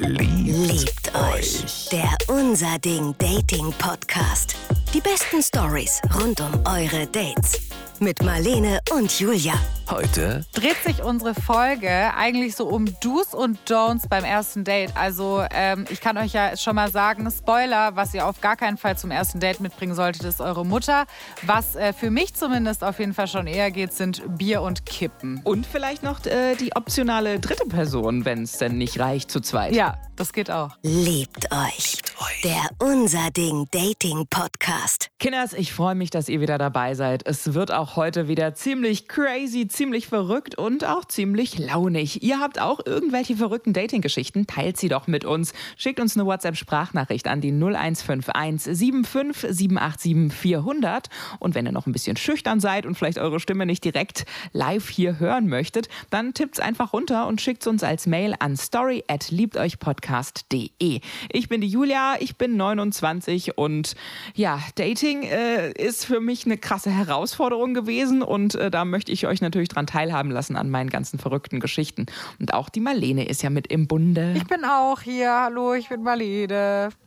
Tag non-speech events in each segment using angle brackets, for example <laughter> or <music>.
Liebt euch. Der Unser Ding Dating Podcast. Die besten Stories rund um eure Dates. Mit Marlene und Julia. Heute dreht sich unsere Folge eigentlich so um Do's und Don'ts beim ersten Date. Also ähm, ich kann euch ja schon mal sagen, Spoiler, was ihr auf gar keinen Fall zum ersten Date mitbringen solltet, ist eure Mutter. Was äh, für mich zumindest auf jeden Fall schon eher geht, sind Bier und Kippen. Und vielleicht noch äh, die optionale dritte Person, wenn es denn nicht reicht zu zweit. Ja, das geht auch. Liebt euch. Der Unser Ding Dating Podcast. Kinders, ich freue mich, dass ihr wieder dabei seid. Es wird auch heute wieder ziemlich crazy, ziemlich verrückt und auch ziemlich launig. Ihr habt auch irgendwelche verrückten Dating-Geschichten? Teilt sie doch mit uns. Schickt uns eine WhatsApp-Sprachnachricht an die 0151 75 787 400. Und wenn ihr noch ein bisschen schüchtern seid und vielleicht eure Stimme nicht direkt live hier hören möchtet, dann tippt's einfach runter und schickt uns als Mail an story at liebteuchpodcast.de. Ich bin die Julia, ich bin 29 und ja, Dating äh, ist für mich eine krasse Herausforderung gewesen und äh, da möchte ich euch natürlich dran teilhaben lassen an meinen ganzen verrückten Geschichten. Und auch die Marlene ist ja mit im Bunde. Ich bin auch hier. Hallo, ich bin Marlene. <laughs>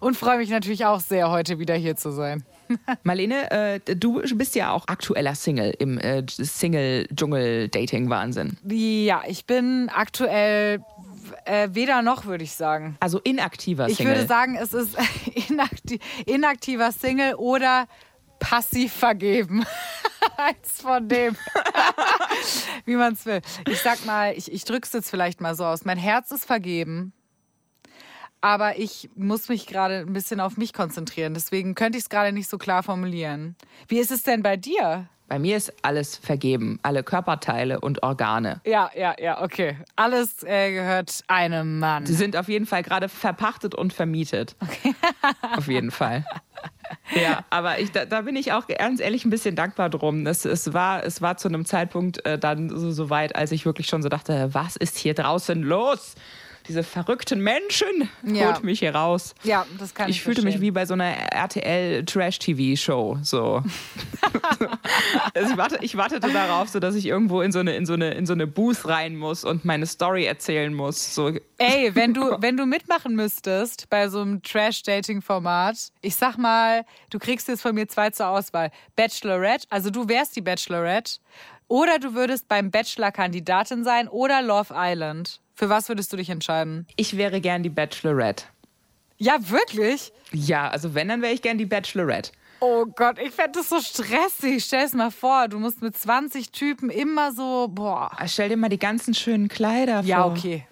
Und freue mich natürlich auch sehr, heute wieder hier zu sein. <laughs> Marlene, äh, du bist ja auch aktueller Single im äh, Single-Dschungel-Dating-Wahnsinn. Ja, ich bin aktuell äh, weder noch, würde ich sagen. Also inaktiver Ich Single. würde sagen, es ist <laughs> inakti inaktiver Single oder passiv vergeben. <laughs> Eins von dem. <laughs> Wie man es will. Ich sag mal, ich, ich drücke es jetzt vielleicht mal so aus. Mein Herz ist vergeben. Aber ich muss mich gerade ein bisschen auf mich konzentrieren. Deswegen könnte ich es gerade nicht so klar formulieren. Wie ist es denn bei dir? Bei mir ist alles vergeben, alle Körperteile und Organe. Ja, ja, ja, okay. Alles äh, gehört einem Mann. Sie sind auf jeden Fall gerade verpachtet und vermietet. Okay. <laughs> auf jeden Fall. Ja, <laughs> aber ich, da, da, bin ich auch ganz ehrlich ein bisschen dankbar drum. Es, es, war, es war zu einem Zeitpunkt äh, dann so, so weit, als ich wirklich schon so dachte, was ist hier draußen los? Diese verrückten Menschen ja. holt mich hier raus. Ja, das kann ich. Ich fühlte verstehen. mich wie bei so einer RTL Trash TV Show. So. <laughs> also ich, warte, ich, wartete darauf, so dass ich irgendwo in so eine in so eine in so eine Booth rein muss und meine Story erzählen muss. So. Ey, wenn du wenn du mitmachen müsstest bei so einem Trash Dating Format, ich sag mal, du kriegst jetzt von mir zwei zur Auswahl: Bachelorette, also du wärst die Bachelorette. Oder du würdest beim Bachelor Kandidatin sein oder Love Island. Für was würdest du dich entscheiden? Ich wäre gern die Bachelorette. Ja, wirklich? Ja, also wenn, dann wäre ich gern die Bachelorette. Oh Gott, ich fände das so stressig. Stell es mal vor, du musst mit 20 Typen immer so, boah. Stell dir mal die ganzen schönen Kleider vor. Ja, okay.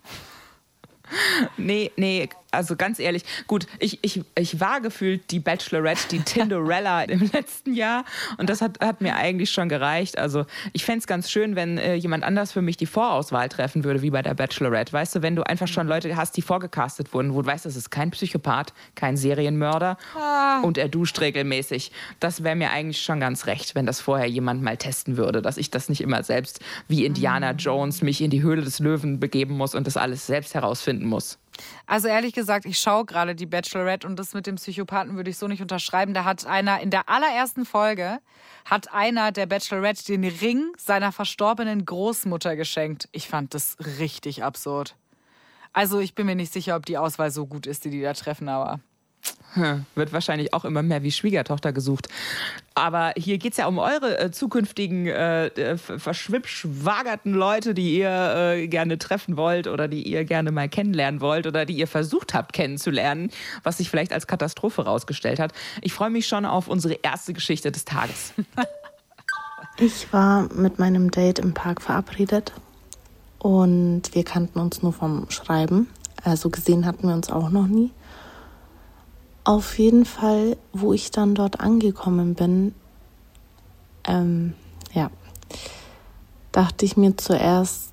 Nee, nee, also ganz ehrlich, gut, ich, ich, ich war gefühlt die Bachelorette, die <laughs> Tinderella im letzten Jahr und das hat, hat mir eigentlich schon gereicht. Also ich fände es ganz schön, wenn äh, jemand anders für mich die Vorauswahl treffen würde, wie bei der Bachelorette. Weißt du, wenn du einfach schon Leute hast, die vorgecastet wurden, wo du weißt, das ist kein Psychopath, kein Serienmörder ah. und er duscht regelmäßig. Das wäre mir eigentlich schon ganz recht, wenn das vorher jemand mal testen würde, dass ich das nicht immer selbst wie Indiana Jones mich in die Höhle des Löwen begeben muss und das alles selbst herausfinden muss. Also ehrlich gesagt, ich schaue gerade die Bachelorette und das mit dem Psychopathen würde ich so nicht unterschreiben. Da hat einer in der allerersten Folge hat einer der Bachelorette den Ring seiner verstorbenen Großmutter geschenkt. Ich fand das richtig absurd. Also ich bin mir nicht sicher, ob die Auswahl so gut ist, die die da treffen, aber hm, wird wahrscheinlich auch immer mehr wie Schwiegertochter gesucht. Aber hier geht es ja um eure äh, zukünftigen äh, äh verschwippschwagerten Leute, die ihr äh, gerne treffen wollt oder die ihr gerne mal kennenlernen wollt oder die ihr versucht habt kennenzulernen, was sich vielleicht als Katastrophe herausgestellt hat. Ich freue mich schon auf unsere erste Geschichte des Tages. <laughs> Ich war mit meinem Date im Park verabredet und wir kannten uns nur vom Schreiben. Also gesehen hatten wir uns auch noch nie. Auf jeden Fall, wo ich dann dort angekommen bin, ähm, ja, dachte ich mir zuerst,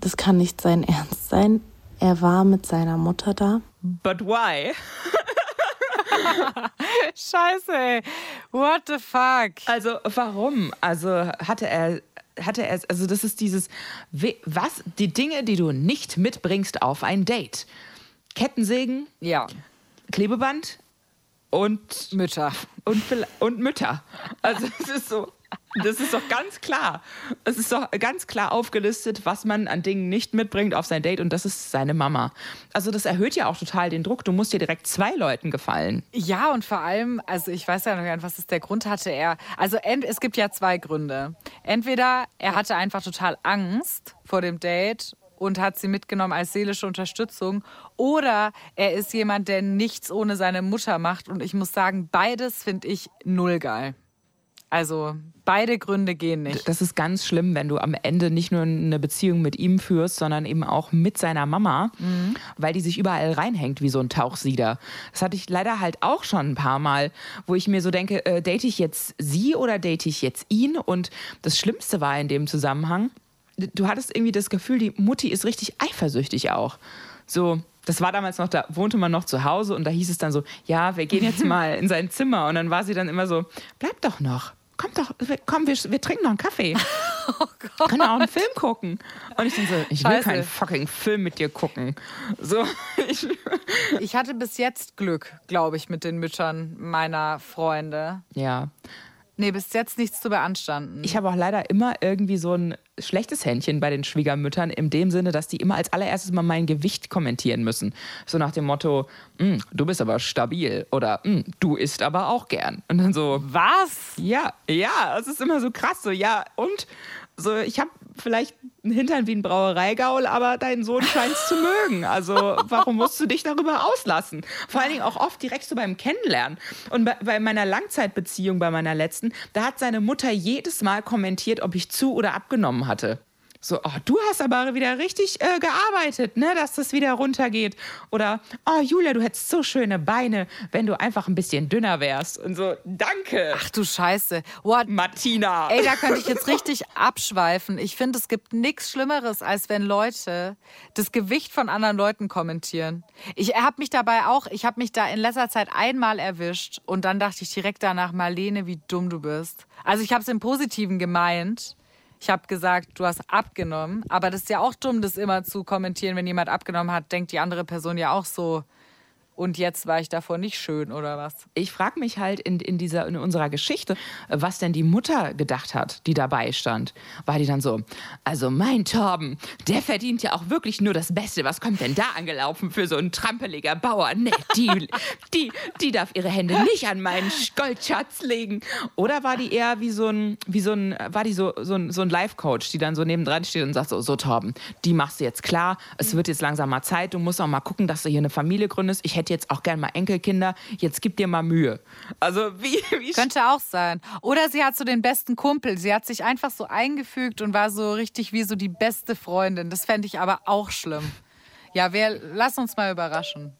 das kann nicht sein Ernst sein. Er war mit seiner Mutter da. But why? <laughs> Scheiße, ey. What the fuck? Also, warum? Also, hatte er hatte er, also das ist dieses, was, die Dinge, die du nicht mitbringst auf ein Date. Kettensägen, ja. Klebeband und Mütter. Und, und Mütter. Also <laughs> es ist so. Das ist doch ganz klar. Es ist doch ganz klar aufgelistet, was man an Dingen nicht mitbringt auf sein Date und das ist seine Mama. Also das erhöht ja auch total den Druck. Du musst dir direkt zwei Leuten gefallen. Ja, und vor allem, also ich weiß ja noch gar nicht, was ist der Grund hatte er. Also es gibt ja zwei Gründe. Entweder er hatte einfach total Angst vor dem Date und hat sie mitgenommen als seelische Unterstützung. Oder er ist jemand, der nichts ohne seine Mutter macht. Und ich muss sagen, beides finde ich null geil. Also beide Gründe gehen nicht. Das ist ganz schlimm, wenn du am Ende nicht nur eine Beziehung mit ihm führst, sondern eben auch mit seiner Mama, mhm. weil die sich überall reinhängt wie so ein Tauchsieder. Das hatte ich leider halt auch schon ein paar Mal, wo ich mir so denke, äh, date ich jetzt sie oder date ich jetzt ihn? Und das Schlimmste war in dem Zusammenhang, du hattest irgendwie das Gefühl, die Mutti ist richtig eifersüchtig auch. So, das war damals noch, da wohnte man noch zu Hause und da hieß es dann so, ja, wir gehen jetzt <laughs> mal in sein Zimmer. Und dann war sie dann immer so, bleib doch noch. Komm doch, komm, wir, wir trinken noch einen Kaffee. <laughs> Oh Gott. Können auch einen Film gucken. Und ich denke so, ich will keinen fucking Film mit dir gucken. So, <laughs> ich, ich hatte bis jetzt Glück, glaube ich, mit den Müttern meiner Freunde. Ja. Nee, bis jetzt nichts zu beanstanden. Ich habe auch leider immer irgendwie so ein schlechtes Händchen bei den Schwiegermüttern, in dem Sinne, dass die immer als allererstes mal mein Gewicht kommentieren müssen. So nach dem Motto, hm, du bist aber stabil oder hm, du isst aber auch gern. Und dann so, was? Ja, ja, es ist immer so krass. So, ja, und so, ich habe vielleicht einen Hintern wie ein Brauereigaul, aber deinen Sohn scheint es zu mögen. Also warum musst du dich darüber auslassen? Vor allen Dingen auch oft direkt so beim Kennenlernen. Und bei, bei meiner Langzeitbeziehung, bei meiner letzten, da hat seine Mutter jedes Mal kommentiert, ob ich zu oder abgenommen hatte. So, oh, du hast aber wieder richtig äh, gearbeitet, ne, dass das wieder runtergeht. Oder, oh, Julia, du hättest so schöne Beine, wenn du einfach ein bisschen dünner wärst. Und so, danke. Ach du Scheiße. What? Martina. Ey, da könnte ich jetzt richtig <laughs> abschweifen. Ich finde, es gibt nichts Schlimmeres, als wenn Leute das Gewicht von anderen Leuten kommentieren. Ich habe mich dabei auch, ich habe mich da in letzter Zeit einmal erwischt und dann dachte ich direkt danach, Marlene, wie dumm du bist. Also ich habe es im Positiven gemeint. Ich habe gesagt, du hast abgenommen. Aber das ist ja auch dumm, das immer zu kommentieren. Wenn jemand abgenommen hat, denkt die andere Person ja auch so, und jetzt war ich davor nicht schön oder was? Ich frage mich halt in, in, dieser, in unserer Geschichte, was denn die Mutter gedacht hat, die dabei stand. War die dann so, also mein Torben, der verdient ja auch wirklich nur das Beste. Was kommt denn da angelaufen für so ein trampeliger Bauer? Nee, die, die, die darf ihre Hände nicht an meinen Goldschatz legen. Oder war die eher wie so ein, wie so ein, war die so, so ein, so ein Life-Coach, die dann so nebendran steht und sagt so, so Torben, die machst du jetzt klar. Es wird jetzt langsam mal Zeit. Du musst auch mal gucken, dass du hier eine Familie gründest. Ich hätte hätte jetzt auch gern mal Enkelkinder, jetzt gib dir mal Mühe. Also wie, <laughs> wie Könnte auch sein. Oder sie hat so den besten Kumpel. Sie hat sich einfach so eingefügt und war so richtig wie so die beste Freundin. Das fände ich aber auch schlimm. Ja, wir, lass uns mal überraschen.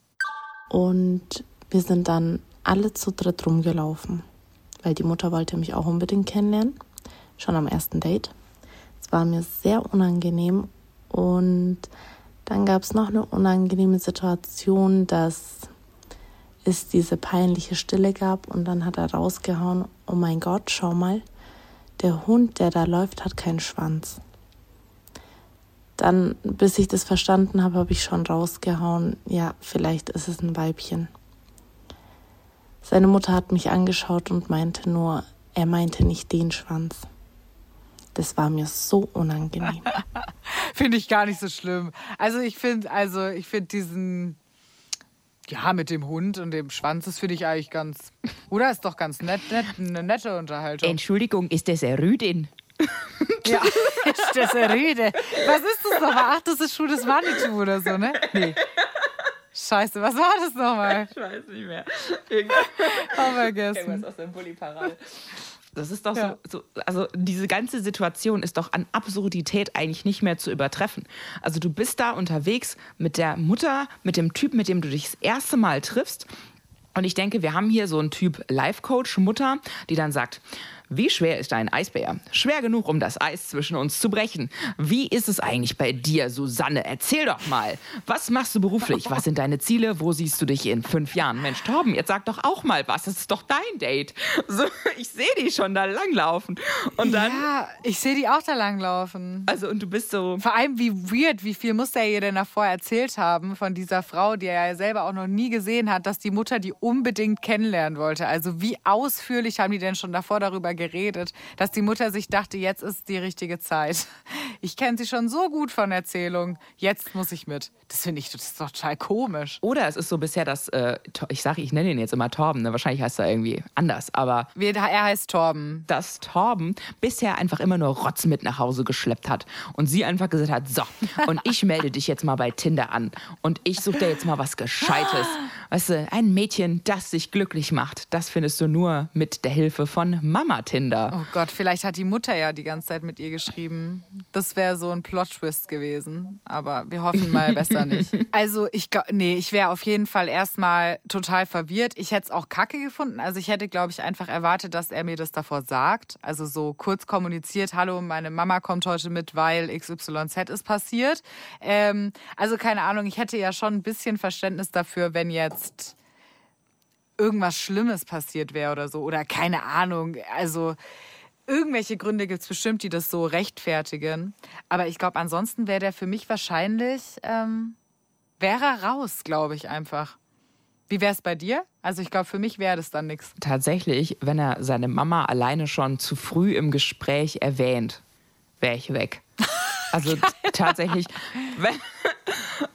Und wir sind dann alle zu dritt rumgelaufen, weil die Mutter wollte mich auch unbedingt kennenlernen, schon am ersten Date. Es war mir sehr unangenehm und dann gab es noch eine unangenehme Situation, dass es diese peinliche Stille gab und dann hat er rausgehauen, oh mein Gott, schau mal, der Hund, der da läuft, hat keinen Schwanz. Dann, bis ich das verstanden habe, habe ich schon rausgehauen, ja, vielleicht ist es ein Weibchen. Seine Mutter hat mich angeschaut und meinte nur, er meinte nicht den Schwanz. Das war mir so unangenehm. <laughs> finde ich gar nicht so schlimm. Also ich finde, also ich finde diesen, ja, mit dem Hund und dem Schwanz, das finde ich eigentlich ganz, oder ist doch ganz nett, nett, eine nette Unterhaltung. Entschuldigung, ist das eine Rüdin? <laughs> ja, ist das eine Rüde? Was ist das nochmal? Ach, das ist Schuh des Manitou oder so, ne? Nee. Scheiße, was war das nochmal? Ich weiß nicht mehr. Irgendwas, oh, vergessen. Irgendwas aus dem Bulli-Parade. Das ist doch ja. so, so, also diese ganze Situation ist doch an Absurdität eigentlich nicht mehr zu übertreffen. Also du bist da unterwegs mit der Mutter, mit dem Typ, mit dem du dich das erste Mal triffst. Und ich denke, wir haben hier so einen Typ Life-Coach, Mutter, die dann sagt, wie schwer ist ein Eisbär? Schwer genug, um das Eis zwischen uns zu brechen. Wie ist es eigentlich bei dir, Susanne? Erzähl doch mal. Was machst du beruflich? Was sind deine Ziele? Wo siehst du dich in fünf Jahren? Mensch, Torben, jetzt sag doch auch mal was. Das ist doch dein Date. So, <laughs> ich sehe die schon da langlaufen. Und dann, ja, ich sehe die auch da langlaufen. Also, und du bist so. Vor allem, wie weird, wie viel muss der ihr denn davor erzählt haben von dieser Frau, die er ja selber auch noch nie gesehen hat, dass die Mutter die unbedingt kennenlernen wollte. Also, wie ausführlich haben die denn schon davor darüber geredet, dass die Mutter sich dachte, jetzt ist die richtige Zeit. Ich kenne sie schon so gut von Erzählungen. Jetzt muss ich mit. Das finde ich das ist total komisch. Oder es ist so bisher das, äh, ich sage, ich nenne ihn jetzt immer Torben, ne? wahrscheinlich heißt er irgendwie anders, aber. Er heißt Torben. Dass Torben bisher einfach immer nur Rotz mit nach Hause geschleppt hat und sie einfach gesagt hat: So, und ich melde dich jetzt mal bei Tinder an und ich suche dir jetzt mal was Gescheites. Weißt du, ein Mädchen, das sich glücklich macht, das findest du nur mit der Hilfe von Mama Tinder. Oh Gott, vielleicht hat die Mutter ja die ganze Zeit mit ihr geschrieben. Das wäre so ein Plot-Twist gewesen. Aber wir hoffen mal besser nicht. <laughs> Also, ich, nee, ich wäre auf jeden Fall erstmal total verwirrt. Ich hätte es auch kacke gefunden. Also, ich hätte, glaube ich, einfach erwartet, dass er mir das davor sagt. Also, so kurz kommuniziert: Hallo, meine Mama kommt heute mit, weil XYZ ist passiert. Ähm, also, keine Ahnung, ich hätte ja schon ein bisschen Verständnis dafür, wenn jetzt irgendwas Schlimmes passiert wäre oder so. Oder keine Ahnung. Also irgendwelche Gründe gibt es bestimmt, die das so rechtfertigen. Aber ich glaube, ansonsten wäre der für mich wahrscheinlich, ähm, wäre er raus, glaube ich einfach. Wie wäre es bei dir? Also ich glaube, für mich wäre das dann nichts. Tatsächlich, wenn er seine Mama alleine schon zu früh im Gespräch erwähnt, wäre ich weg. <laughs> Also tatsächlich, wenn,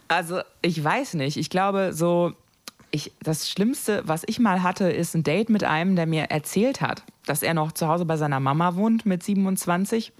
also ich weiß nicht. Ich glaube, so ich, das Schlimmste, was ich mal hatte, ist ein Date mit einem, der mir erzählt hat, dass er noch zu Hause bei seiner Mama wohnt mit 27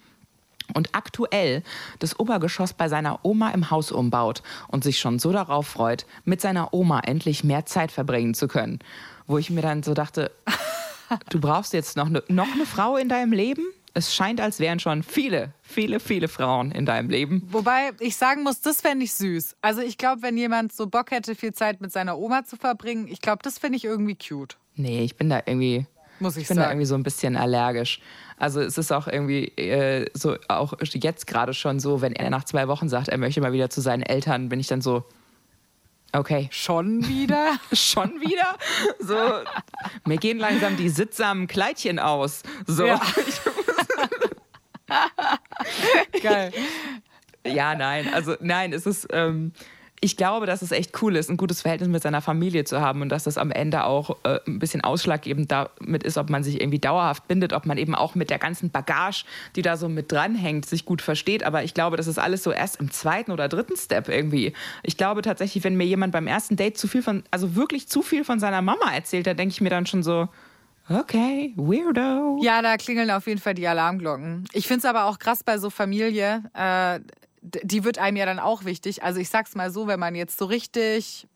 und aktuell das Obergeschoss bei seiner Oma im Haus umbaut und sich schon so darauf freut, mit seiner Oma endlich mehr Zeit verbringen zu können. Wo ich mir dann so dachte, <laughs> du brauchst jetzt noch eine, noch eine Frau in deinem Leben? Es scheint, als wären schon viele, viele, viele Frauen in deinem Leben. Wobei ich sagen muss, das fände ich süß. Also ich glaube, wenn jemand so Bock hätte, viel Zeit mit seiner Oma zu verbringen, ich glaube, das finde ich irgendwie cute. Nee, ich bin da irgendwie. Muss ich, ich bin sagen. da irgendwie so ein bisschen allergisch. Also es ist auch irgendwie äh, so, auch jetzt gerade schon so, wenn er nach zwei Wochen sagt, er möchte mal wieder zu seinen Eltern, bin ich dann so, Okay. Schon wieder? <laughs> Schon wieder? So, mir gehen langsam die sittsamen Kleidchen aus. So. Ja. <laughs> Geil. Ja, nein, also nein, es ist, ähm, ich glaube, dass es echt cool ist, ein gutes Verhältnis mit seiner Familie zu haben und dass das am Ende auch äh, ein bisschen ausschlaggebend damit ist, ob man sich irgendwie dauerhaft bindet, ob man eben auch mit der ganzen Bagage, die da so mit dranhängt, sich gut versteht. Aber ich glaube, das ist alles so erst im zweiten oder dritten Step irgendwie. Ich glaube tatsächlich, wenn mir jemand beim ersten Date zu viel von, also wirklich zu viel von seiner Mama erzählt, dann denke ich mir dann schon so, Okay, weirdo. Ja, da klingeln auf jeden Fall die Alarmglocken. Ich finde es aber auch krass bei so Familie. Äh, die wird einem ja dann auch wichtig. Also ich sag's mal so, wenn man jetzt so richtig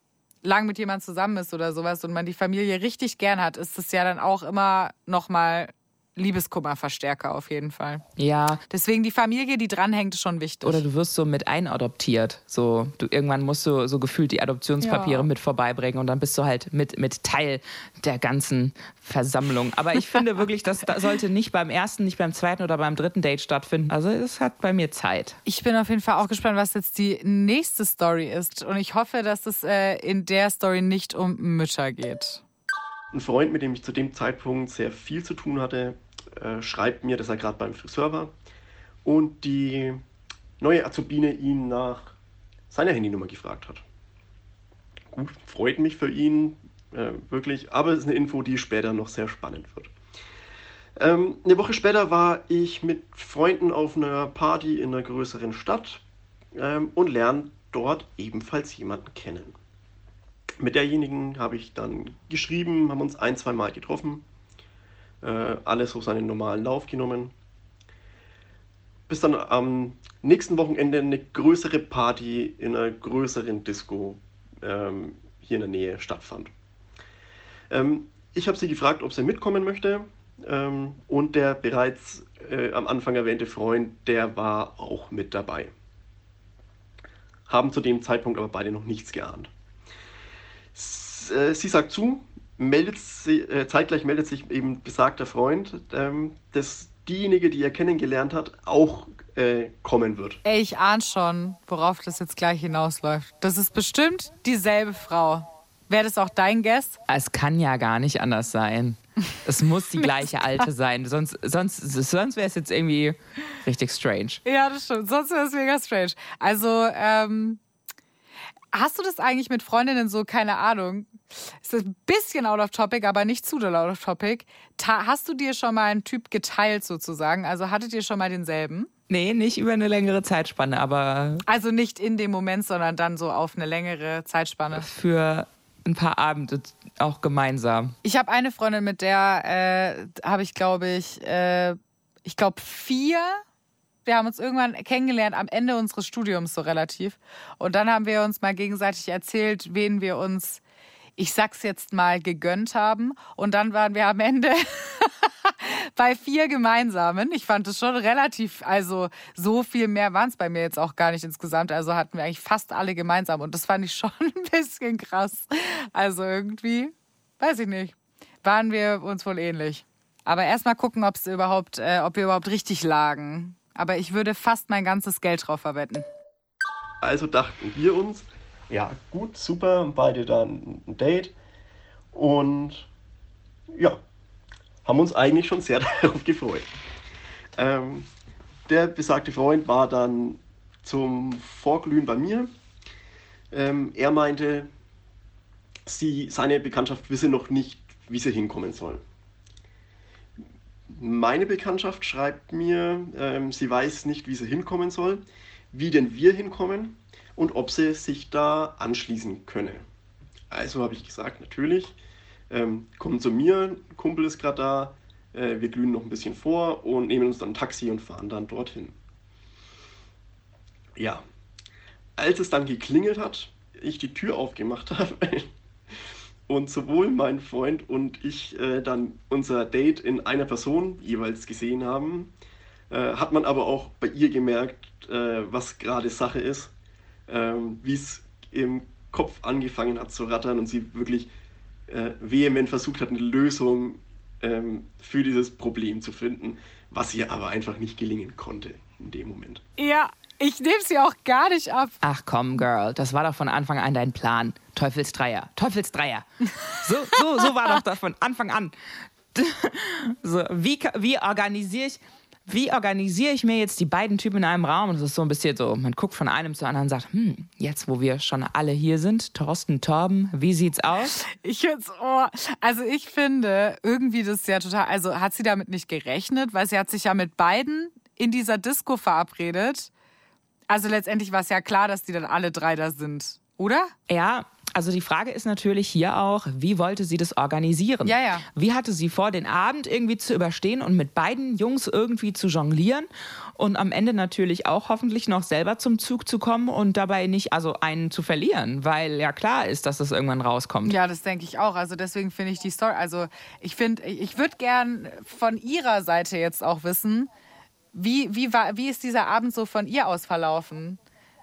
lang mit jemandem zusammen ist oder sowas und man die Familie richtig gern hat, ist es ja dann auch immer noch mal Liebeskummerverstärker auf jeden Fall. Ja. Deswegen die Familie, die dranhängt, ist schon wichtig. Oder du wirst so mit einadoptiert. So, du, irgendwann musst du so gefühlt die Adoptionspapiere ja. mit vorbeibringen und dann bist du halt mit, mit Teil der ganzen Versammlung. Aber ich finde <laughs> wirklich, das sollte nicht beim ersten, nicht beim zweiten oder beim dritten Date stattfinden. Also es hat bei mir Zeit. Ich bin auf jeden Fall auch gespannt, was jetzt die nächste Story ist. Und ich hoffe, dass es äh, in der Story nicht um Mütter geht. Ein Freund, mit dem ich zu dem Zeitpunkt sehr viel zu tun hatte, äh, schreibt mir, dass er gerade beim Friseur war und die neue Azubine ihn nach seiner Handynummer gefragt hat. Gut, freut mich für ihn, äh, wirklich, aber es ist eine Info, die später noch sehr spannend wird. Ähm, eine Woche später war ich mit Freunden auf einer Party in einer größeren Stadt ähm, und lerne dort ebenfalls jemanden kennen. Mit derjenigen habe ich dann geschrieben, haben uns ein, zwei Mal getroffen äh, alles auf seinen normalen Lauf genommen. Bis dann am nächsten Wochenende eine größere Party in einer größeren Disco ähm, hier in der Nähe stattfand. Ähm, ich habe sie gefragt, ob sie mitkommen möchte. Ähm, und der bereits äh, am Anfang erwähnte Freund, der war auch mit dabei. Haben zu dem Zeitpunkt aber beide noch nichts geahnt. S äh, sie sagt zu, meldet sie, äh, zeitgleich meldet sich eben besagter Freund, ähm, dass diejenige, die er kennengelernt hat, auch äh, kommen wird. Ey, ich ahne schon, worauf das jetzt gleich hinausläuft. Das ist bestimmt dieselbe Frau. Wäre das auch dein Guest? Es kann ja gar nicht anders sein. <laughs> Es muss die gleiche alte sein. Sonst, sonst, sonst wäre es jetzt irgendwie richtig strange. Ja, das stimmt. Sonst wäre es mega strange. Also, ähm, hast du das eigentlich mit Freundinnen so, keine Ahnung, ist ein bisschen out of topic, aber nicht zu doll out of topic. Ta hast du dir schon mal einen Typ geteilt sozusagen? Also hattet ihr schon mal denselben? Nee, nicht über eine längere Zeitspanne, aber. Also nicht in dem Moment, sondern dann so auf eine längere Zeitspanne. Für ein paar Abende auch gemeinsam. Ich habe eine Freundin, mit der äh, habe ich, glaube ich, äh, ich glaube vier. Wir haben uns irgendwann kennengelernt am Ende unseres Studiums so relativ. Und dann haben wir uns mal gegenseitig erzählt, wen wir uns, ich sag's jetzt mal, gegönnt haben. Und dann waren wir am Ende <laughs> bei vier gemeinsamen. Ich fand es schon relativ, also so viel mehr waren es bei mir jetzt auch gar nicht insgesamt. Also hatten wir eigentlich fast alle gemeinsam und das fand ich schon <laughs> ein bisschen krass. Also irgendwie, weiß ich nicht, waren wir uns wohl ähnlich. Aber erstmal gucken, ob es überhaupt, äh, ob wir überhaupt richtig lagen. Aber ich würde fast mein ganzes Geld drauf verwetten. Also dachten wir uns, ja gut, super, beide dann ein Date. Und ja, haben uns eigentlich schon sehr <laughs> darauf gefreut. Ähm, der besagte Freund war dann zum Vorglühen bei mir. Ähm, er meinte, sie, seine Bekanntschaft wisse noch nicht, wie sie hinkommen soll. Meine Bekanntschaft schreibt mir, ähm, sie weiß nicht, wie sie hinkommen soll, wie denn wir hinkommen und ob sie sich da anschließen könne. Also habe ich gesagt, natürlich, ähm, kommen zu mir, Kumpel ist gerade da, äh, wir glühen noch ein bisschen vor und nehmen uns dann ein Taxi und fahren dann dorthin. Ja, als es dann geklingelt hat, ich die Tür aufgemacht <laughs> habe und sowohl mein Freund und ich äh, dann unser Date in einer Person jeweils gesehen haben, äh, hat man aber auch bei ihr gemerkt, äh, was gerade Sache ist, ähm, wie es im Kopf angefangen hat zu rattern und sie wirklich äh, vehement versucht hat, eine Lösung ähm, für dieses Problem zu finden, was ihr aber einfach nicht gelingen konnte in dem Moment. Ja, ich nehme sie auch gar nicht ab. Ach komm, Girl, das war doch von Anfang an dein Plan. Teufelsdreier, Teufelsdreier. So, so, so war doch das von Anfang an. <laughs> So, wie, wie organisiere ich wie organisiere ich mir jetzt die beiden Typen in einem Raum? Und es ist so ein bisschen so, man guckt von einem zu anderen und sagt, hm, jetzt wo wir schon alle hier sind, Thorsten, Torben, wie sieht's aus? Ich find's, oh, also ich finde irgendwie das ja total, also hat sie damit nicht gerechnet, weil sie hat sich ja mit beiden in dieser Disco verabredet. Also letztendlich war es ja klar, dass die dann alle drei da sind, oder? Ja, also die Frage ist natürlich hier auch, wie wollte sie das organisieren? Ja, ja. Wie hatte sie vor, den Abend irgendwie zu überstehen und mit beiden Jungs irgendwie zu jonglieren und am Ende natürlich auch hoffentlich noch selber zum Zug zu kommen und dabei nicht also einen zu verlieren, weil ja klar ist, dass das irgendwann rauskommt. Ja, das denke ich auch. Also deswegen finde ich die Story, also ich finde, ich würde gern von ihrer Seite jetzt auch wissen, wie, wie, war, wie ist dieser Abend so von ihr aus verlaufen?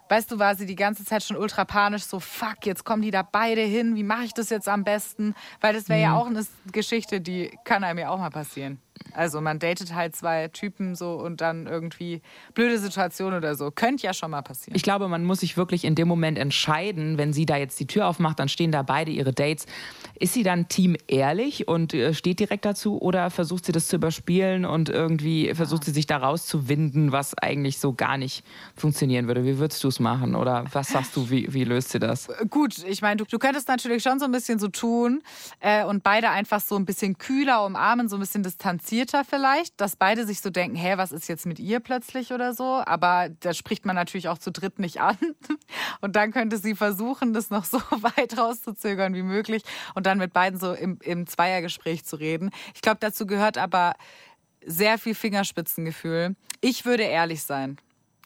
Weißt du, war sie die ganze Zeit schon ultra panisch, so fuck, jetzt kommen die da beide hin, wie mache ich das jetzt am besten? Weil das wäre mhm. ja auch eine Geschichte, die kann einem ja auch mal passieren. Also man datet halt zwei Typen so und dann irgendwie blöde Situation oder so. Könnte ja schon mal passieren. Ich glaube, man muss sich wirklich in dem Moment entscheiden, wenn sie da jetzt die Tür aufmacht, dann stehen da beide ihre Dates. Ist sie dann Team ehrlich und äh, steht direkt dazu oder versucht sie das zu überspielen und irgendwie versucht sie sich da rauszuwinden, was eigentlich so gar nicht funktionieren würde? Wie würdest du es machen oder was sagst du, wie, wie löst sie das? Äh, gut, ich meine, du, du könntest natürlich schon so ein bisschen so tun äh, und beide einfach so ein bisschen kühler umarmen, so ein bisschen distanziert distanzierter vielleicht, dass beide sich so denken, hä, was ist jetzt mit ihr plötzlich oder so. Aber da spricht man natürlich auch zu dritt nicht an. <laughs> Und dann könnte sie versuchen, das noch so <laughs> weit rauszuzögern wie möglich und dann mit beiden so im, im Zweiergespräch zu reden. Ich glaube, dazu gehört aber sehr viel Fingerspitzengefühl. Ich würde ehrlich sein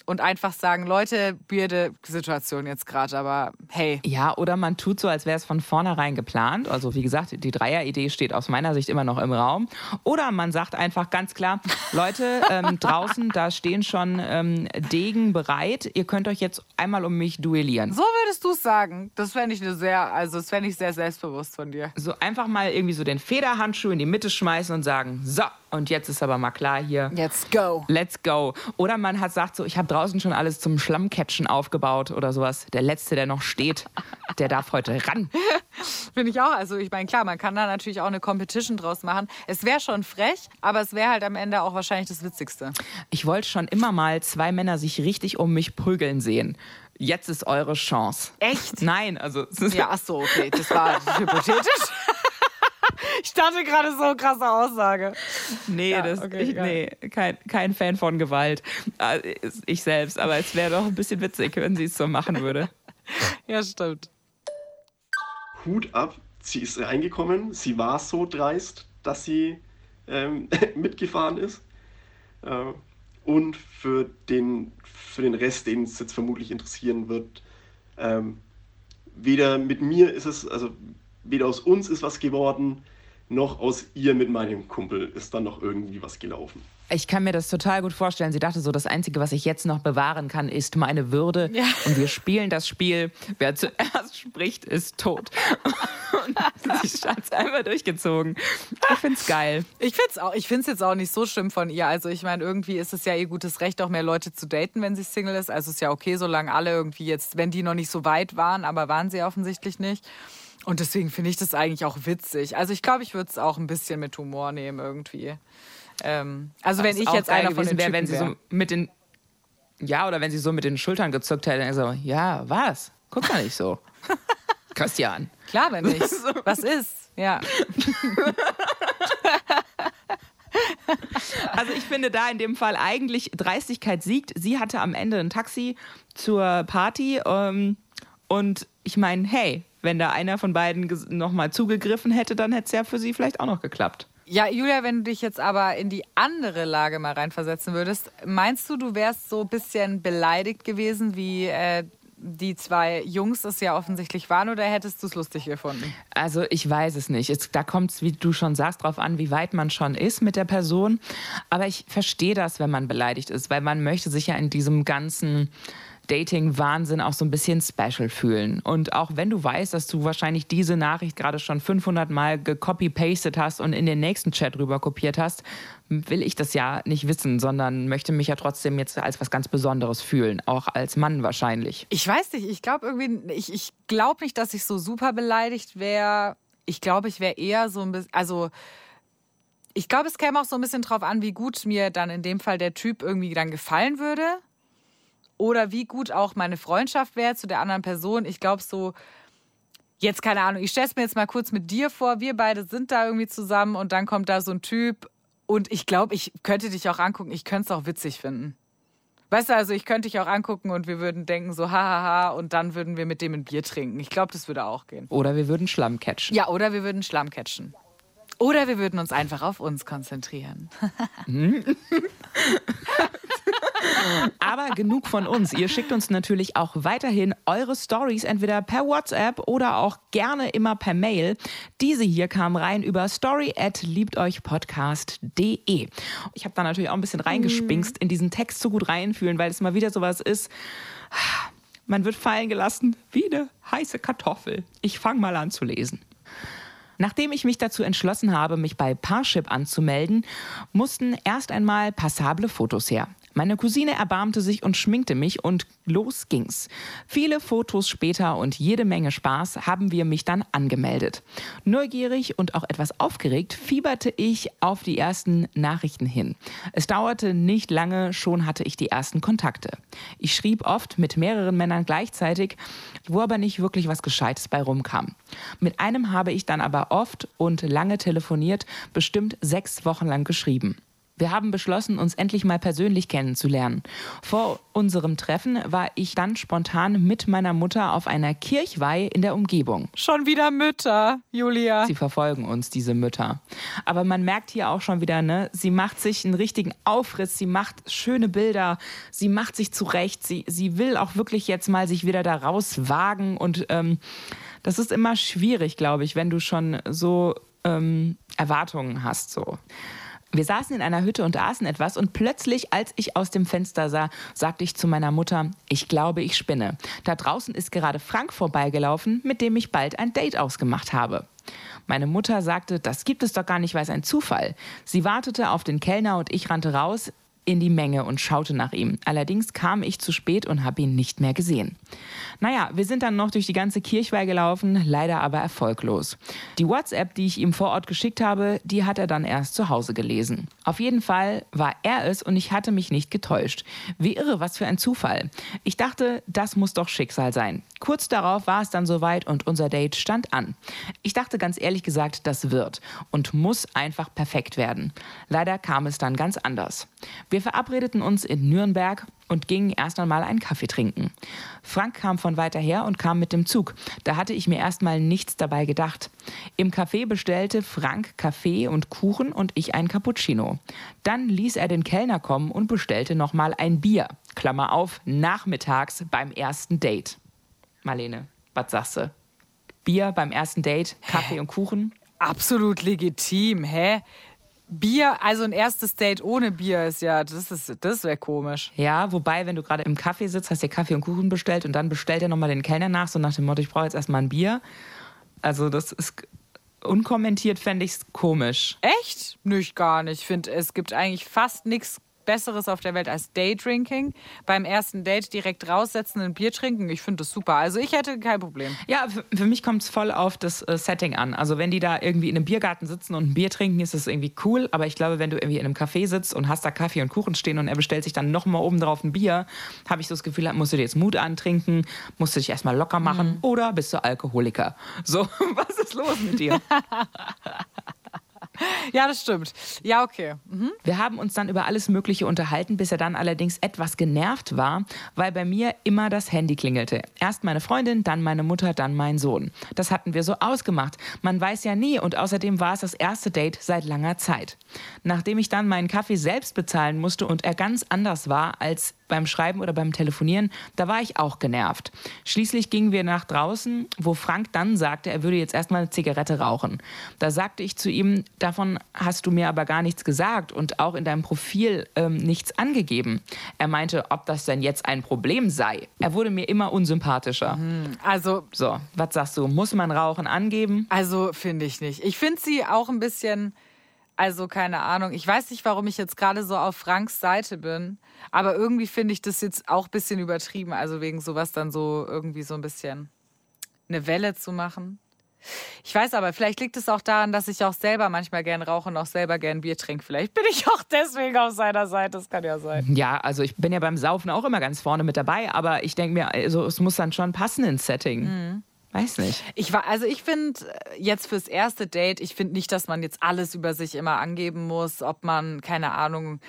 und einfach sagen, Leute, weirde Situation jetzt gerade, aber hey. Ja, oder man tut so, als wäre es von vornherein geplant. Also wie gesagt, die Dreier-Idee steht aus meiner Sicht immer noch im Raum. Oder man sagt einfach ganz klar, Leute, <laughs> ähm, draußen, da stehen schon ähm, Degen bereit. Ihr könnt euch jetzt einmal um mich duellieren. So würdest du es sagen. Das fände ich eine sehr, also das fände ich sehr selbstbewusst von dir. So einfach mal irgendwie so den Federhandschuh in die Mitte schmeißen und sagen, so, und jetzt ist aber mal klar hier. Let's go. Let's go. Oder man hat sagt so, ich habe draußen schon alles zum Schlammcatchen aufgebaut oder sowas. Der Letzte, der noch steht, der darf heute ran. <laughs> Finde ich auch. Also ich meine, klar, man kann da natürlich auch eine Competition draus machen. Es wäre schon frech, aber es wäre halt am Ende auch wahrscheinlich das Witzigste. Ich wollte schon immer mal zwei Männer sich richtig um mich prügeln sehen Jetzt ist eure Chance. Echt? Nein, also. <laughs> Ja, ach so, okay. Das war hypothetisch. <laughs> <laughs> Ich dachte gerade so krasse Aussage. Nee, Ja, das, okay, ich, nee kein, kein Fan von Gewalt. Äh, Ich selbst, aber es wäre doch ein bisschen witzig, wenn sie es so machen würde. <laughs> Ja, stimmt. Hut ab, sie ist reingekommen. Sie war so dreist, dass sie ähm, <laughs> mitgefahren ist. Äh, und für den, für den Rest, den es jetzt vermutlich interessieren wird, ähm, weder mit mir ist es, also weder aus uns ist was geworden, noch aus ihr mit meinem Kumpel ist dann noch irgendwie was gelaufen. Ich kann mir das total gut vorstellen. Sie dachte so, das Einzige, was ich jetzt noch bewahren kann, ist meine Würde. Ja. Und wir spielen das Spiel. Wer zuerst spricht, ist tot. Und sie hat es einfach durchgezogen. Ich find's geil. Ich finde es auch, ich find's jetzt auch nicht so schlimm von ihr. Also ich meine, irgendwie ist es ja ihr gutes Recht, auch mehr Leute zu daten, wenn sie Single ist. Also ist ja okay, solange alle irgendwie jetzt, wenn die noch nicht so weit waren, aber waren sie offensichtlich nicht. Und deswegen finde ich das eigentlich auch witzig. Also ich glaube, ich würde es auch ein bisschen mit Humor nehmen irgendwie. Ähm, also wenn Was ich jetzt einer von den wäre, wenn sie wär. so mit den ja oder wenn sie so mit den Schultern gezuckt hätte, dann so ja was, guck mal nicht so, <laughs> Christian. Klar, wenn nicht. <laughs> Was ist? Ja. <laughs> Also ich finde da in dem Fall eigentlich Dreistigkeit siegt. Sie hatte am Ende ein Taxi zur Party ähm, und ich meine, hey, wenn da einer von beiden ges- noch mal zugegriffen hätte, dann hätte es ja für sie vielleicht auch noch geklappt. Ja, Julia, wenn du dich jetzt aber in die andere Lage mal reinversetzen würdest, meinst du, du wärst so ein bisschen beleidigt gewesen, wie äh, die zwei Jungs es ja offensichtlich waren, oder hättest du es lustig gefunden? Also ich weiß es nicht. Es, da kommt es, wie du schon sagst, drauf an, wie weit man schon ist mit der Person. Aber ich verstehe das, wenn man beleidigt ist, weil man möchte sich ja in diesem ganzen Dating-Wahnsinn auch so ein bisschen special fühlen. Und auch wenn du weißt, dass du wahrscheinlich diese Nachricht gerade schon 500 Mal gecopy-pastet hast und in den nächsten Chat rüber kopiert hast, will ich das ja nicht wissen, sondern möchte mich ja trotzdem jetzt als was ganz Besonderes fühlen. Auch als Mann wahrscheinlich. Ich weiß nicht, ich glaube irgendwie, ich, ich glaube nicht, dass ich so super beleidigt wäre. Ich glaube, ich wäre eher so ein bisschen, also ich glaube, es käme auch so ein bisschen drauf an, wie gut mir dann in dem Fall der Typ irgendwie dann gefallen würde. Oder wie gut auch meine Freundschaft wäre zu der anderen Person. Ich glaube so, jetzt keine Ahnung, ich stelle es mir jetzt mal kurz mit dir vor, wir beide sind da irgendwie zusammen und dann kommt da so ein Typ und ich glaube, ich könnte dich auch angucken, ich könnte es auch witzig finden. Weißt du, also ich könnte dich auch angucken und wir würden denken so hahaha und dann würden wir mit dem ein Bier trinken. Ich glaube, das würde auch gehen. Oder wir würden Schlamm catchen. Ja, oder wir würden Schlamm catchen. Oder wir würden uns einfach auf uns konzentrieren. <laughs> Aber genug von uns. Ihr schickt uns natürlich auch weiterhin eure Stories, entweder per WhatsApp oder auch gerne immer per Mail. Diese hier kam rein über story at liebteuchpodcast.de. Ich habe da natürlich auch ein bisschen reingespinkst, in diesen Text so gut reinfühlen, weil es mal wieder sowas ist. Man wird fallen gelassen wie eine heiße Kartoffel. Ich fange mal an zu lesen. Nachdem ich mich dazu entschlossen habe, mich bei Parship anzumelden, mussten erst einmal passable Fotos her. Meine Cousine erbarmte sich und schminkte mich und los ging's. Viele Fotos später und jede Menge Spaß haben wir mich dann angemeldet. Neugierig und auch etwas aufgeregt fieberte ich auf die ersten Nachrichten hin. Es dauerte nicht lange, schon hatte ich die ersten Kontakte. Ich schrieb oft mit mehreren Männern gleichzeitig, wo aber nicht wirklich was Gescheites bei rumkam. Mit einem habe ich dann aber oft und lange telefoniert, bestimmt sechs Wochen lang geschrieben. Wir haben beschlossen, uns endlich mal persönlich kennenzulernen. Vor unserem Treffen war ich dann spontan mit meiner Mutter auf einer Kirchweih in der Umgebung. Schon wieder Mütter, Julia. Sie verfolgen uns, diese Mütter. Aber man merkt hier auch schon wieder, ne, sie macht sich einen richtigen Aufriss, sie macht schöne Bilder, sie macht sich zurecht, sie, sie will auch wirklich jetzt mal sich wieder da rauswagen und ähm, das ist immer schwierig, glaube ich, wenn du schon so ähm, Erwartungen hast, so. Wir saßen in einer Hütte und aßen etwas und plötzlich, als ich aus dem Fenster sah, sagte ich zu meiner Mutter, ich glaube, ich spinne. Da draußen ist gerade Frank vorbeigelaufen, mit dem ich bald ein Date ausgemacht habe. Meine Mutter sagte, das gibt es doch gar nicht, weil es ein Zufall. Sie wartete auf den Kellner und ich rannte raus. In die Menge und schaute nach ihm. Allerdings kam ich zu spät und habe ihn nicht mehr gesehen. Naja, wir sind dann noch durch die ganze Kirchweih gelaufen, leider aber erfolglos. Die WhatsApp, die ich ihm vor Ort geschickt habe, die hat er dann erst zu Hause gelesen. Auf jeden Fall war er es und ich hatte mich nicht getäuscht. Wie irre, was für ein Zufall. Ich dachte, das muss doch Schicksal sein. Kurz darauf war es dann soweit und unser Date stand an. Ich dachte ganz ehrlich gesagt, das wird und muss einfach perfekt werden. Leider kam es dann ganz anders. Wir verabredeten uns in Nürnberg und gingen erst einmal einen Kaffee trinken. Frank kam von weiter her und kam mit dem Zug. Da hatte ich mir erstmal nichts dabei gedacht. Im Café bestellte Frank Kaffee und Kuchen und ich ein Cappuccino. Dann ließ er den Kellner kommen und bestellte nochmal ein Bier. Klammer auf, nachmittags beim ersten Date. Marlene, was sagst du? Bier beim ersten Date, Kaffee und Kuchen? Absolut legitim, hä? Bier, also ein erstes Date ohne Bier ist ja, das ist, das wäre komisch. Ja, wobei, wenn du gerade im Kaffee sitzt, hast dir Kaffee und Kuchen bestellt und dann bestellt er nochmal den Kellner nach, so nach dem Motto, ich brauche jetzt erstmal ein Bier. Also das ist unkommentiert fände ich es komisch. Echt? Nicht gar nicht. Ich finde, es gibt eigentlich fast nichts Besseres auf der Welt als Daydrinking. Beim ersten Date direkt raussetzen, ein Bier trinken, ich finde das super. Also ich hätte kein Problem. Ja, für, mich kommt es voll auf das äh, Setting an. Also wenn die da irgendwie in einem Biergarten sitzen und ein Bier trinken, ist das irgendwie cool. Aber ich glaube, wenn du irgendwie in einem Café sitzt und hast da Kaffee und Kuchen stehen und er bestellt sich dann nochmal oben drauf ein Bier, habe ich so das Gefühl, musst du dir jetzt Mut antrinken, musst du dich erstmal locker machen mhm. oder bist du Alkoholiker? So, <laughs> was ist los mit dir? <laughs> <laughs> Ja, das stimmt. Ja, okay. Mhm. Wir haben uns dann über alles Mögliche unterhalten, bis er dann allerdings etwas genervt war, weil bei mir immer das Handy klingelte. Erst meine Freundin, dann meine Mutter, dann mein Sohn. Das hatten wir so ausgemacht. Man weiß ja nie und außerdem war es das erste Date seit langer Zeit. Nachdem ich dann meinen Kaffee selbst bezahlen musste und er ganz anders war als beim Schreiben oder beim Telefonieren, da war ich auch genervt. Schließlich gingen wir nach draußen, wo Frank dann sagte, er würde jetzt erstmal eine Zigarette rauchen. Da sagte ich zu ihm, davon hast du mir aber gar nichts gesagt und auch in deinem Profil ähm, nichts angegeben. Er meinte, ob das denn jetzt ein Problem sei. Er wurde mir immer unsympathischer. Mhm, also. So, was sagst du? Muss man Rauchen angeben? Also, finde ich nicht. Ich finde sie auch ein bisschen. Also keine Ahnung. Ich weiß nicht, warum ich jetzt gerade so auf Franks Seite bin. Aber irgendwie finde ich das jetzt auch ein bisschen übertrieben. Also wegen sowas dann so irgendwie so ein bisschen eine Welle zu machen. Ich weiß aber, vielleicht liegt es auch daran, dass ich auch selber manchmal gern rauche und auch selber gern Bier trinke. Vielleicht bin ich auch deswegen auf seiner Seite. Das kann ja sein. Ja, also ich bin ja beim Saufen auch immer ganz vorne mit dabei, aber ich denke mir, also es muss dann schon passen ins Setting. Mhm. Weiß nicht. Ich war, also ich finde jetzt fürs erste Date, ich finde nicht, dass man jetzt alles über sich immer angeben muss, ob man, keine Ahnung,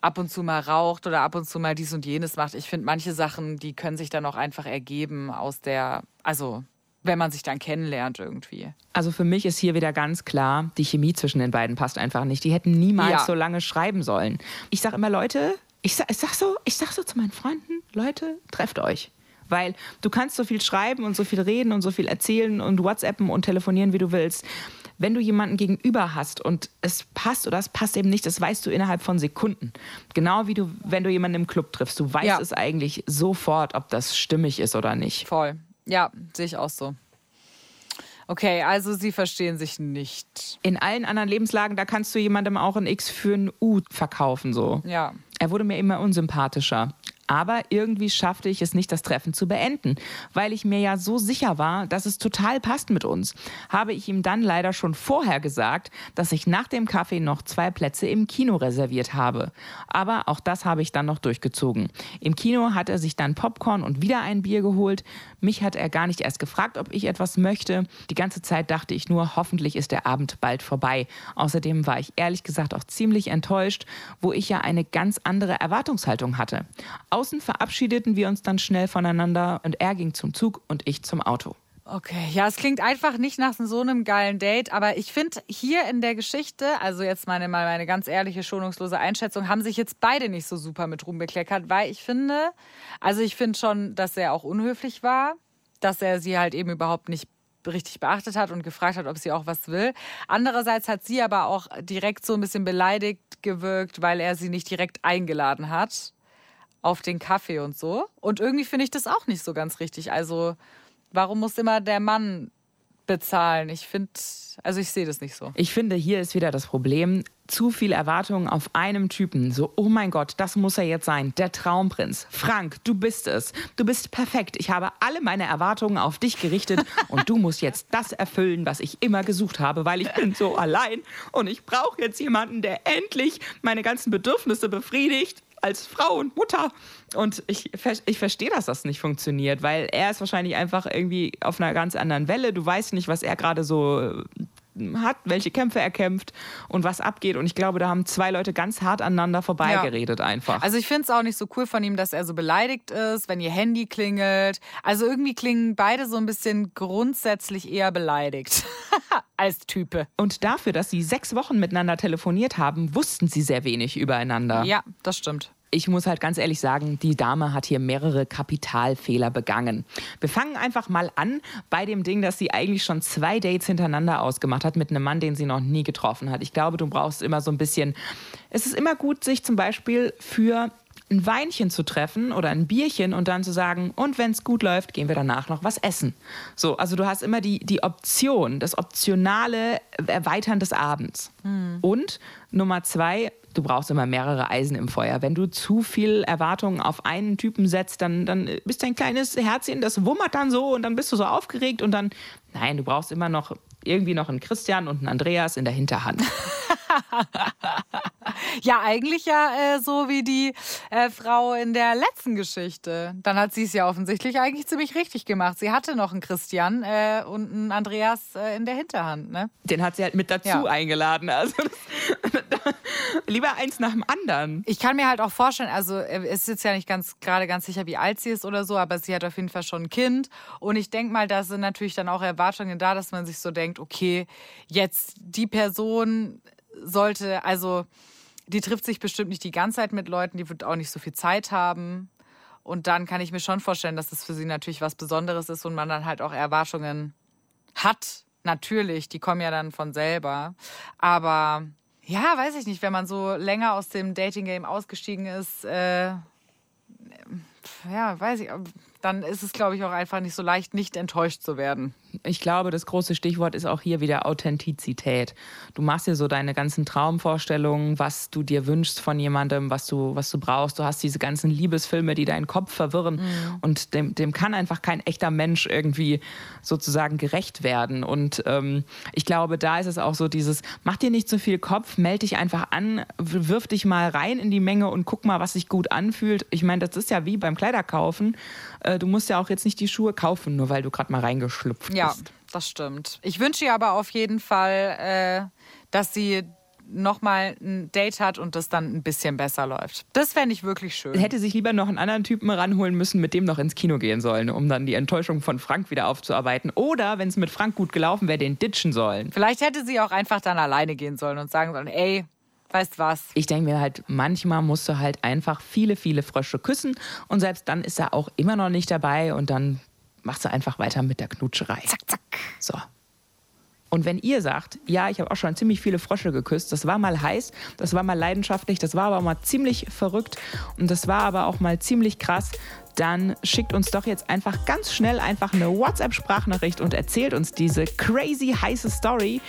ab und zu mal raucht oder ab und zu mal dies und jenes macht. Ich finde manche Sachen, die können sich dann auch einfach ergeben aus der, also wenn man sich dann kennenlernt irgendwie. Also für mich ist hier wieder ganz klar, die Chemie zwischen den beiden passt einfach nicht. Die hätten niemals ja. so lange schreiben sollen. Ich sage immer, Leute, ich sag, ich sag so, ich sag so zu meinen Freunden, Leute, trefft euch. Weil du kannst so viel schreiben und so viel reden und so viel erzählen und WhatsAppen und telefonieren, wie du willst. Wenn du jemanden gegenüber hast und es passt oder es passt eben nicht, das weißt du innerhalb von Sekunden. Genau wie du, wenn du jemanden im Club triffst. Du weißt ja. es eigentlich sofort, ob das stimmig ist oder nicht. Voll. Ja, sehe ich auch so. Okay, also sie verstehen sich nicht. In allen anderen Lebenslagen, da kannst du jemandem auch ein X für ein U verkaufen, so. Ja. Er wurde mir immer unsympathischer. Aber irgendwie schaffte ich es nicht, das Treffen zu beenden, weil ich mir ja so sicher war, dass es total passt mit uns. Habe ich ihm dann leider schon vorher gesagt, dass ich nach dem Kaffee noch zwei Plätze im Kino reserviert habe. Aber auch das habe ich dann noch durchgezogen. Im Kino hat er sich dann Popcorn und wieder ein Bier geholt. Mich hat er gar nicht erst gefragt, ob ich etwas möchte. Die ganze Zeit dachte ich nur, hoffentlich ist der Abend bald vorbei. Außerdem war ich ehrlich gesagt auch ziemlich enttäuscht, wo ich ja eine ganz andere Erwartungshaltung hatte. Außen verabschiedeten wir uns dann schnell voneinander und er ging zum Zug und ich zum Auto. Okay, ja, es klingt einfach nicht nach so einem geilen Date, aber ich finde hier in der Geschichte, also jetzt meine mal meine ganz ehrliche, schonungslose Einschätzung, haben sich jetzt beide nicht so super mit Ruhm bekleckert, weil ich finde, also ich finde schon, dass er auch unhöflich war, dass er sie halt eben überhaupt nicht richtig beachtet hat und gefragt hat, ob sie auch was will. Andererseits hat sie aber auch direkt so ein bisschen beleidigt gewirkt, weil er sie nicht direkt eingeladen hat auf den Kaffee und so. Und irgendwie finde ich das auch nicht so ganz richtig. Also, warum muss immer der Mann bezahlen. Ich finde, also ich sehe das nicht so. Ich finde, hier ist wieder das Problem. Zu viel Erwartungen auf einem Typen. So, oh mein Gott, das muss er jetzt sein. Der Traumprinz. Frank, du bist es. Du bist perfekt. Ich habe alle meine Erwartungen auf dich gerichtet <laughs> und du musst jetzt das erfüllen, was ich immer gesucht habe, weil ich bin so allein und ich brauche jetzt jemanden, der endlich meine ganzen Bedürfnisse befriedigt als Frau und Mutter. Und ich, ich verstehe, dass das nicht funktioniert, weil er ist wahrscheinlich einfach irgendwie auf einer ganz anderen Welle. Du weißt nicht, was er gerade so hat, welche Kämpfe er kämpft und was abgeht. Und ich glaube, da haben zwei Leute ganz hart aneinander vorbeigeredet ja. einfach. Also ich finde es auch nicht so cool von ihm, dass er so beleidigt ist, wenn ihr Handy klingelt. Also irgendwie klingen beide so ein bisschen grundsätzlich eher beleidigt <laughs> als Type. Und dafür, dass sie sechs Wochen miteinander telefoniert haben, wussten sie sehr wenig übereinander. Ja, das stimmt ich muss halt ganz ehrlich sagen, die Dame hat hier mehrere Kapitalfehler begangen. Wir fangen einfach mal an bei dem Ding, dass sie eigentlich schon zwei Dates hintereinander ausgemacht hat mit einem Mann, den sie noch nie getroffen hat. Ich glaube, du brauchst immer so ein bisschen. Es ist immer gut, sich zum Beispiel für ein Weinchen zu treffen oder ein Bierchen und dann zu sagen, und wenn es gut läuft, gehen wir danach noch was essen. So, also du hast immer die, die Option, das optionale Erweitern des Abends. Hm. Und Nummer zwei, du brauchst immer mehrere Eisen im Feuer. Wenn du zu viel Erwartungen auf einen Typen setzt, dann, dann bist dein kleines Herzchen, das wummert dann so und dann bist du so aufgeregt und dann, nein, du brauchst immer noch irgendwie noch einen Christian und einen Andreas in der Hinterhand. <laughs> ja, eigentlich ja äh, so wie die äh, Frau in der letzten Geschichte. Dann hat sie es ja offensichtlich eigentlich ziemlich richtig gemacht. Sie hatte noch einen Christian äh, und einen Andreas äh, in der Hinterhand. Ne? Den hat sie halt mit dazu ja. eingeladen. Also <laughs> lieber eins nach dem anderen. Ich kann mir halt auch vorstellen, also äh, es ist jetzt ja nicht ganz gerade ganz sicher, wie alt sie ist oder so, aber sie hat auf jeden Fall schon ein Kind. Und ich denke mal, da sind natürlich dann auch Erwartungen da, dass man sich so denkt, okay, jetzt die Person sollte, also die trifft sich bestimmt nicht die ganze Zeit mit Leuten, die wird auch nicht so viel Zeit haben. Und dann kann ich mir schon vorstellen, dass das für sie natürlich was Besonderes ist und man dann halt auch Erwartungen hat. Natürlich, die kommen ja dann von selber. Aber ja, weiß ich nicht, wenn man so länger aus dem Dating-Game ausgestiegen ist, äh, ja, weiß ich, dann ist es, glaube ich, auch einfach nicht so leicht, nicht enttäuscht zu werden ich glaube, das große Stichwort ist auch hier wieder Authentizität. Du machst dir so deine ganzen Traumvorstellungen, was du dir wünschst von jemandem, was du, was du brauchst. Du hast diese ganzen Liebesfilme, die deinen Kopf verwirren. Mhm. Und dem, dem kann einfach kein echter Mensch irgendwie sozusagen gerecht werden. Und ähm, ich glaube, da ist es auch so dieses, mach dir nicht zu so viel Kopf, melde dich einfach an, wirf dich mal rein in die Menge und guck mal, was sich gut anfühlt. Ich meine, das ist ja wie beim Kleiderkaufen. Äh, du musst ja auch jetzt nicht die Schuhe kaufen, nur weil du gerade mal reingeschlüpft ja, bist. Ja, das stimmt. Ich wünsche ihr aber auf jeden Fall, äh, dass sie nochmal ein Date hat und das dann ein bisschen besser läuft. Das fände ich wirklich schön. Hätte sich lieber noch einen anderen Typen ranholen müssen, mit dem noch ins Kino gehen sollen, um dann die Enttäuschung von Frank wieder aufzuarbeiten. Oder, wenn es mit Frank gut gelaufen wäre, den ditchen sollen. Vielleicht hätte sie auch einfach dann alleine gehen sollen und sagen sollen, ey, weißt was. Ich denke mir halt, manchmal musst du halt einfach viele, viele Frösche küssen und selbst dann ist er auch immer noch nicht dabei und dann machst du einfach weiter mit der Knutscherei. Zack, zack. So. Und wenn ihr sagt, ja, ich habe auch schon ziemlich viele Frösche geküsst, das war mal heiß, das war mal leidenschaftlich, das war aber auch mal ziemlich verrückt und das war aber auch mal ziemlich krass, dann schickt uns doch jetzt einfach ganz schnell einfach eine WhatsApp-Sprachnachricht und erzählt uns diese crazy heiße Story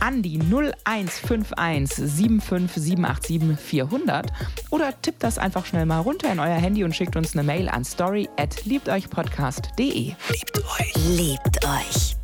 an die 0151 75787 400 oder tippt das einfach schnell mal runter in euer Handy und schickt uns eine Mail an story at liebteuchpodcast.de. Liebt euch. Liebt euch.